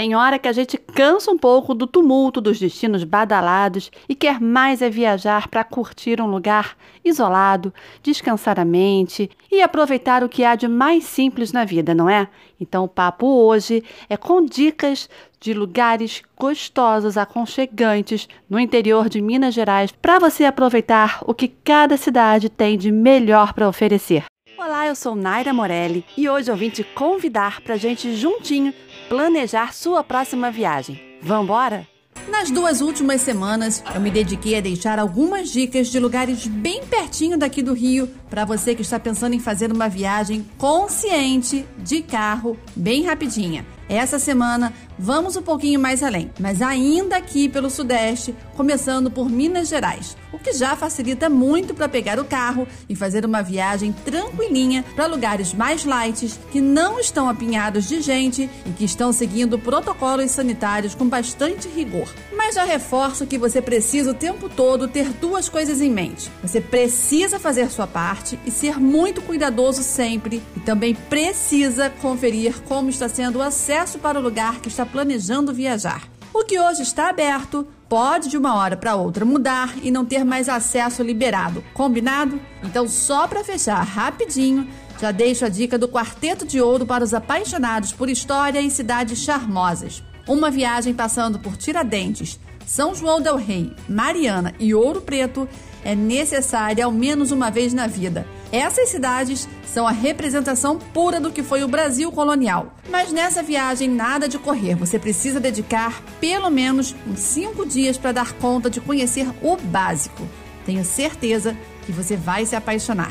Tem hora que a gente cansa um pouco do tumulto dos destinos badalados e quer mais é viajar para curtir um lugar isolado, descansar a mente e aproveitar o que há de mais simples na vida, não é? Então o papo hoje é com dicas de lugares gostosos, aconchegantes no interior de Minas Gerais para você aproveitar o que cada cidade tem de melhor para oferecer. Olá, eu sou Naira Morelli e hoje eu vim te convidar para gente juntinho planejar sua próxima viagem. Vambora? Nas duas últimas semanas, eu me dediquei a deixar algumas dicas de lugares bem pertinho daqui do Rio para você que está pensando em fazer uma viagem consciente de carro, bem rapidinha. Essa semana vamos um pouquinho mais além, mas ainda aqui pelo Sudeste, começando por Minas Gerais, o que já facilita muito para pegar o carro e fazer uma viagem tranquilinha para lugares mais light, que não estão apinhados de gente e que estão seguindo protocolos sanitários com bastante rigor. Mas já reforço que você precisa o tempo todo ter duas coisas em mente. Você precisa fazer sua parte e ser muito cuidadoso sempre, e também precisa conferir como está sendo o acesso para o lugar que está planejando viajar. O que hoje está aberto pode de uma hora para outra mudar e não ter mais acesso liberado. Combinado? Então, só para fechar rapidinho, já deixo a dica do Quarteto de Ouro para os apaixonados por história e cidades charmosas. Uma viagem passando por Tiradentes, São João del Rei, Mariana e Ouro Preto é necessária ao menos uma vez na vida. Essas cidades são a representação pura do que foi o Brasil colonial. Mas nessa viagem, nada de correr. Você precisa dedicar pelo menos uns cinco dias para dar conta de conhecer o básico. Tenho certeza que você vai se apaixonar.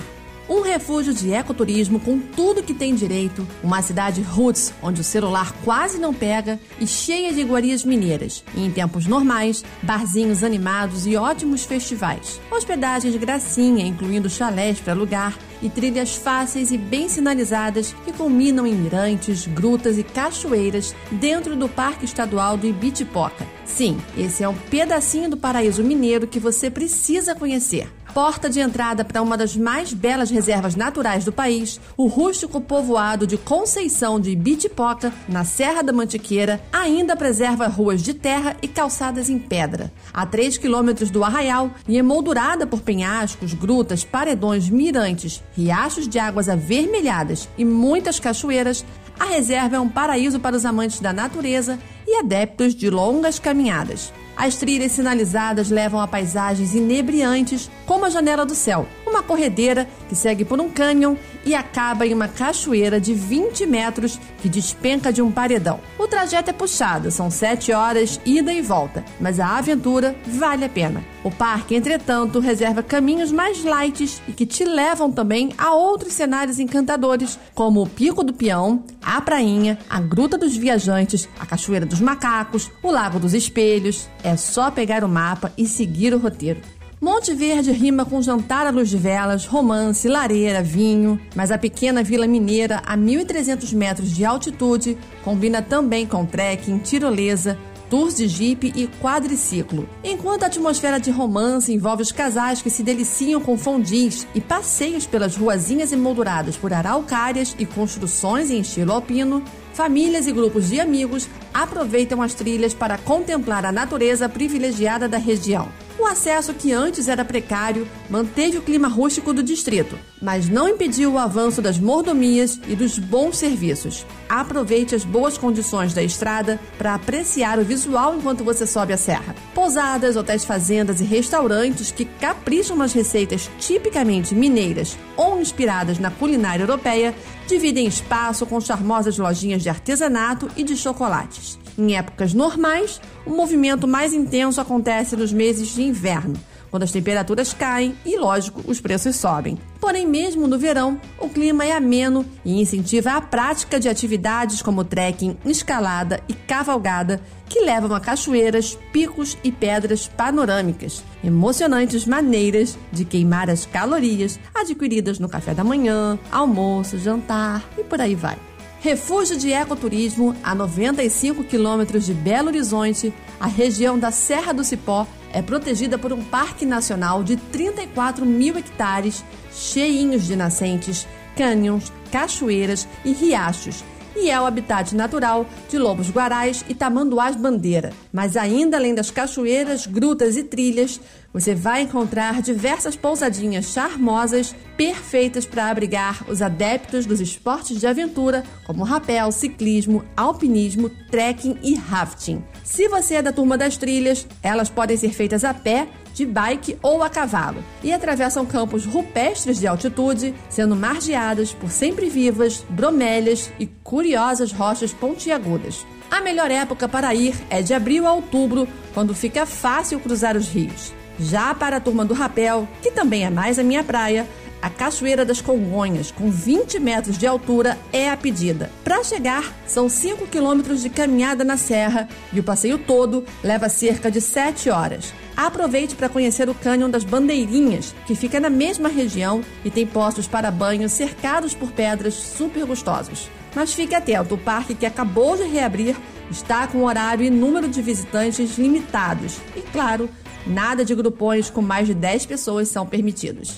Um refúgio de ecoturismo com tudo que tem direito, uma cidade roots onde o celular quase não pega e cheia de iguarias mineiras. E em tempos normais, barzinhos animados e ótimos festivais. Hospedagem de gracinha, incluindo chalés para alugar e trilhas fáceis e bem sinalizadas que culminam em mirantes, grutas e cachoeiras dentro do Parque Estadual do Ibitipoca. Sim, esse é um pedacinho do paraíso mineiro que você precisa conhecer porta de entrada para uma das mais belas reservas naturais do país, o rústico povoado de Conceição de Ibitipoca, na Serra da Mantiqueira, ainda preserva ruas de terra e calçadas em pedra. A 3 quilômetros do arraial e emoldurada por penhascos, grutas, paredões, mirantes, riachos de águas avermelhadas e muitas cachoeiras, a reserva é um paraíso para os amantes da natureza e adeptos de longas caminhadas. As trilhas sinalizadas levam a paisagens inebriantes, como a Janela do Céu, uma corredeira que segue por um cânion e acaba em uma cachoeira de 20 metros que despenca de um paredão. O trajeto é puxado, são 7 horas ida e volta, mas a aventura vale a pena. O parque, entretanto, reserva caminhos mais light e que te levam também a outros cenários encantadores, como o Pico do Peão, a Prainha, a Gruta dos Viajantes, a Cachoeira dos Macacos, o Lago dos Espelhos. É só pegar o mapa e seguir o roteiro. Monte Verde rima com jantar à luz de velas, romance, lareira, vinho, mas a pequena vila mineira, a 1.300 metros de altitude, combina também com trekking, tirolesa, tours de jipe e quadriciclo. Enquanto a atmosfera de romance envolve os casais que se deliciam com fondis e passeios pelas ruazinhas emolduradas por araucárias e construções em estilo alpino, famílias e grupos de amigos aproveitam as trilhas para contemplar a natureza privilegiada da região. O acesso, que antes era precário, manteve o clima rústico do distrito, mas não impediu o avanço das mordomias e dos bons serviços. Aproveite as boas condições da estrada para apreciar o visual enquanto você sobe a serra. Pousadas, hotéis fazendas e restaurantes que capricham nas receitas tipicamente mineiras ou inspiradas na culinária europeia dividem espaço com charmosas lojinhas de artesanato e de chocolates. Em épocas normais, o movimento mais intenso acontece nos meses de inverno, quando as temperaturas caem e, lógico, os preços sobem. Porém, mesmo no verão, o clima é ameno e incentiva a prática de atividades como trekking, escalada e cavalgada, que levam a cachoeiras, picos e pedras panorâmicas, emocionantes maneiras de queimar as calorias adquiridas no café da manhã, almoço, jantar e por aí vai. Refúgio de ecoturismo a 95 quilômetros de Belo Horizonte, a região da Serra do Cipó é protegida por um parque nacional de 34 mil hectares, cheinhos de nascentes, cânions, cachoeiras e riachos, e é o habitat natural de lobos guarais e tamanduás bandeira. Mas ainda além das cachoeiras, grutas e trilhas, você vai encontrar diversas pousadinhas charmosas, perfeitas para abrigar os adeptos dos esportes de aventura, como rapel, ciclismo, alpinismo, trekking e rafting. Se você é da turma das trilhas, elas podem ser feitas a pé de bike ou a cavalo e atravessam campos rupestres de altitude, sendo margeadas por sempre vivas, bromélias e curiosas rochas pontiagudas. A melhor época para ir é de abril a outubro, quando fica fácil cruzar os rios. Já para a turma do rapel, que também é mais a minha praia, a Cachoeira das Congonhas, com 20 metros de altura, é a pedida. Para chegar, são 5 quilômetros de caminhada na serra e o passeio todo leva cerca de 7 horas. Aproveite para conhecer o Cânion das Bandeirinhas, que fica na mesma região e tem postos para banho cercados por pedras super gostosos. Mas fique atento, o parque que acabou de reabrir está com horário e número de visitantes limitados. E claro, nada de grupões com mais de 10 pessoas são permitidos.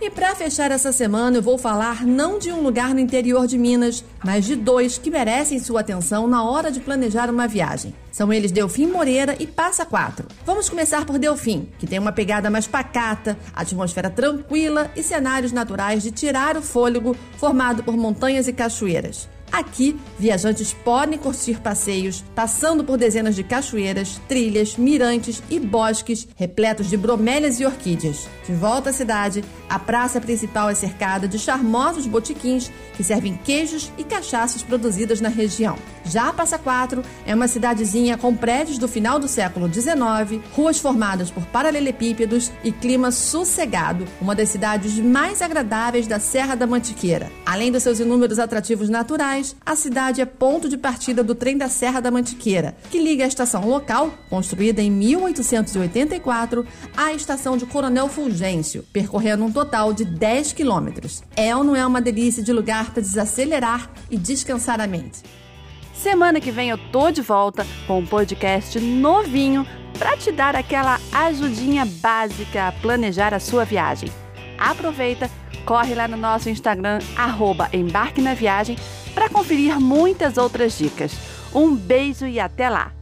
E para fechar essa semana, eu vou falar não de um lugar no interior de Minas, mas de dois que merecem sua atenção na hora de planejar uma viagem. São eles Delfim Moreira e Passa Quatro. Vamos começar por Delfim, que tem uma pegada mais pacata, atmosfera tranquila e cenários naturais de tirar o fôlego, formado por montanhas e cachoeiras. Aqui, viajantes podem curtir passeios passando por dezenas de cachoeiras, trilhas, mirantes e bosques repletos de bromélias e orquídeas. De volta à cidade, a praça principal é cercada de charmosos botiquins que servem queijos e cachaças produzidas na região. Já Passa Quatro é uma cidadezinha com prédios do final do século XIX, ruas formadas por paralelepípedos e clima sossegado, uma das cidades mais agradáveis da Serra da Mantiqueira. Além dos seus inúmeros atrativos naturais, a cidade é ponto de partida do trem da Serra da Mantiqueira, que liga a estação local, construída em 1884, à estação de Coronel Fulgêncio, percorrendo um total de 10 quilômetros. É ou não é uma delícia de lugar para desacelerar e descansar a mente? Semana que vem eu tô de volta com um podcast novinho para te dar aquela ajudinha básica a planejar a sua viagem. Aproveita, corre lá no nosso Instagram, arroba Embarque na Viagem, para conferir muitas outras dicas. Um beijo e até lá!